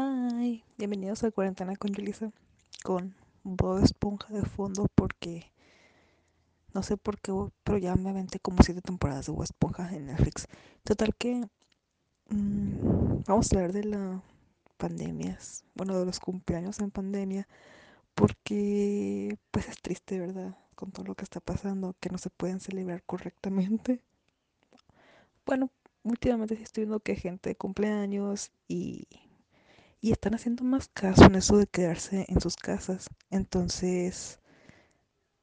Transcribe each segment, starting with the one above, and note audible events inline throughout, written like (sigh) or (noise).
Hi, bienvenidos a Cuarentena con Julissa, con Bob Esponja de fondo porque no sé por qué, pero ya me aventé como siete temporadas de Bob Esponja en Netflix. Total que mmm, vamos a hablar de las pandemias, bueno, de los cumpleaños en pandemia, porque pues es triste, ¿verdad? Con todo lo que está pasando, que no se pueden celebrar correctamente. Bueno, últimamente sí estoy viendo que gente cumple años y y están haciendo más caso en eso de quedarse en sus casas. Entonces,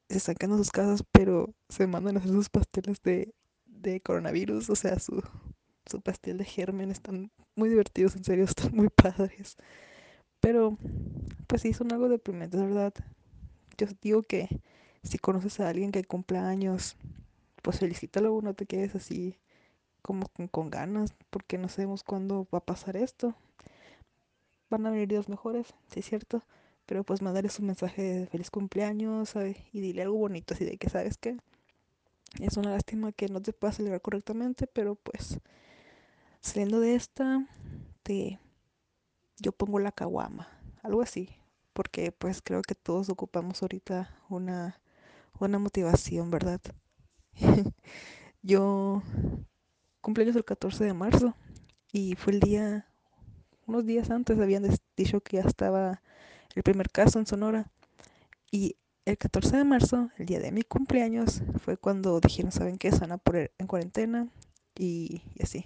se están quedando en sus casas, pero se mandan a hacer sus pasteles de, coronavirus, o sea, su, su pastel de germen. Están muy divertidos, en serio, (laughs) están muy padres. Pero, pues sí, son algo deprimentes, ¿verdad? Yo digo que si conoces a alguien que cumpla años, pues felicítalo, no te quedes así como con ganas, porque no sabemos cuándo va a pasar esto van a venir días mejores, sí es cierto, pero pues mandarles un mensaje de feliz cumpleaños y dile algo bonito así de que sabes que es una lástima que no te puedas celebrar correctamente, pero pues saliendo de esta, te yo pongo la caguama, algo así, porque pues creo que todos ocupamos ahorita una, una motivación, ¿verdad? (laughs) yo cumpleaños el 14 de marzo y fue el día unos días antes habían dicho que ya estaba el primer caso en Sonora. Y el 14 de marzo, el día de mi cumpleaños, fue cuando dijeron, ¿saben qué? Se van a poner en cuarentena y, y así.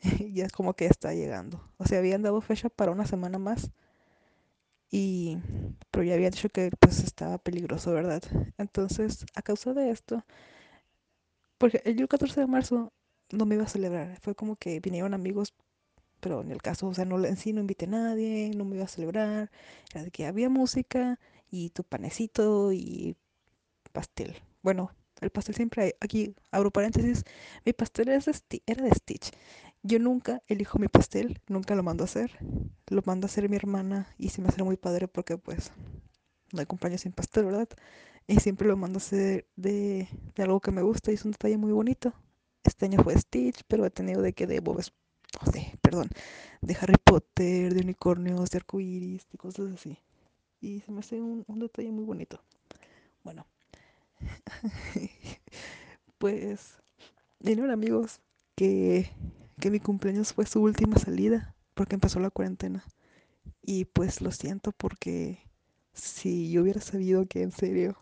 (laughs) ya como que está llegando. O sea, habían dado fecha para una semana más. Y, pero ya habían dicho que pues estaba peligroso, ¿verdad? Entonces, a causa de esto, porque el 14 de marzo no me iba a celebrar. Fue como que vinieron amigos pero en el caso, o sea, no, en sí no invité a nadie, no me iba a celebrar, era de que había música y tu panecito y pastel. Bueno, el pastel siempre hay, aquí abro paréntesis, mi pastel era de, Stitch. Yo nunca elijo mi pastel, nunca lo mando a hacer, lo manda a hacer mi hermana y se me hace muy padre porque pues no hay cumpleaños sin pastel, ¿verdad? Y siempre lo mando a hacer de, de algo que me gusta y es un detalle muy bonito. Este año fue Stitch, pero he tenido de que de Bob perdón, de Harry Potter, de unicornios, de arcoíris, de cosas así. Y se me hace un, un detalle muy bonito. Bueno, (laughs) pues vinieron amigos que, que mi cumpleaños fue su última salida porque empezó la cuarentena. Y pues lo siento porque si yo hubiera sabido que en serio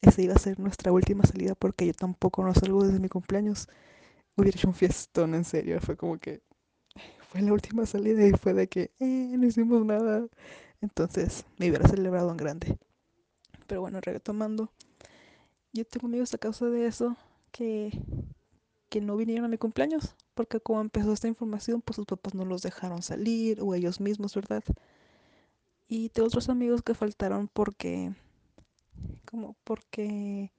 esa iba a ser nuestra última salida porque yo tampoco no salgo desde mi cumpleaños, hubiera hecho un fiestón en serio. Fue como que fue la última salida y fue de que eh, no hicimos nada. Entonces me hubiera celebrado en grande. Pero bueno, retomando, yo tengo amigos a causa de eso que, que no vinieron a mi cumpleaños. Porque como empezó esta información, pues sus papás no los dejaron salir o ellos mismos, ¿verdad? Y tengo otros amigos que faltaron porque, como porque,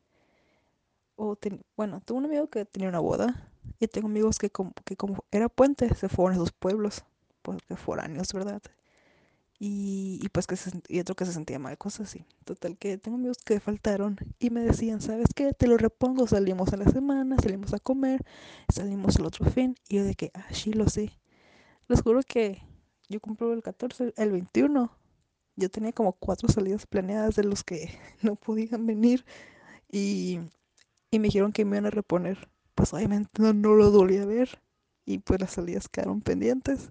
o bueno, tengo un amigo que tenía una boda y tengo amigos que como, que como era puente, se fueron a sus pueblos, porque foráneos, ¿verdad? Y, y pues que se, y otro que se sentía mal, cosas así. Total que tengo amigos que faltaron y me decían, ¿sabes qué? Te lo repongo, salimos a la semana, salimos a comer, salimos el otro fin. Y yo de que, ah, sí, lo sé. Les juro que yo cumplo el 14, el 21. Yo tenía como cuatro salidas planeadas de los que (laughs) no podían venir y, y me dijeron que me iban a reponer obviamente no, no lo volví a ver y pues las salidas quedaron pendientes.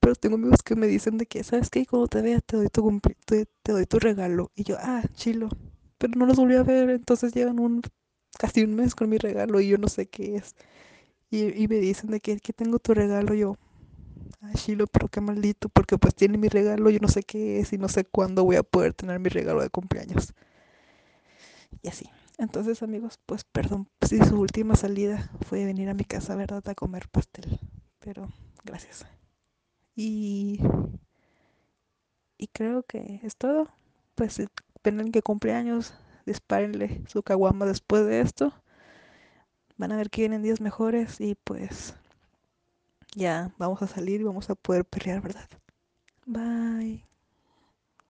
Pero tengo amigos que me dicen de que, ¿sabes qué? Cuando te vea te doy tu, te, te, doy tu regalo. Y yo, ah, chilo. Pero no los volví a ver, entonces llevan un casi un mes con mi regalo y yo no sé qué es. Y, y me dicen de que, que tengo tu regalo. yo, ah, chilo, pero qué maldito, porque pues tiene mi regalo, yo no sé qué es y no sé cuándo voy a poder tener mi regalo de cumpleaños. Y así. Entonces, amigos, pues perdón si su última salida fue venir a mi casa, ¿verdad? A comer pastel. Pero gracias. Y, y creo que es todo. Pues si ven que cumpleaños, dispárenle su caguama después de esto. Van a ver que vienen días mejores y pues ya vamos a salir y vamos a poder pelear, ¿verdad? Bye.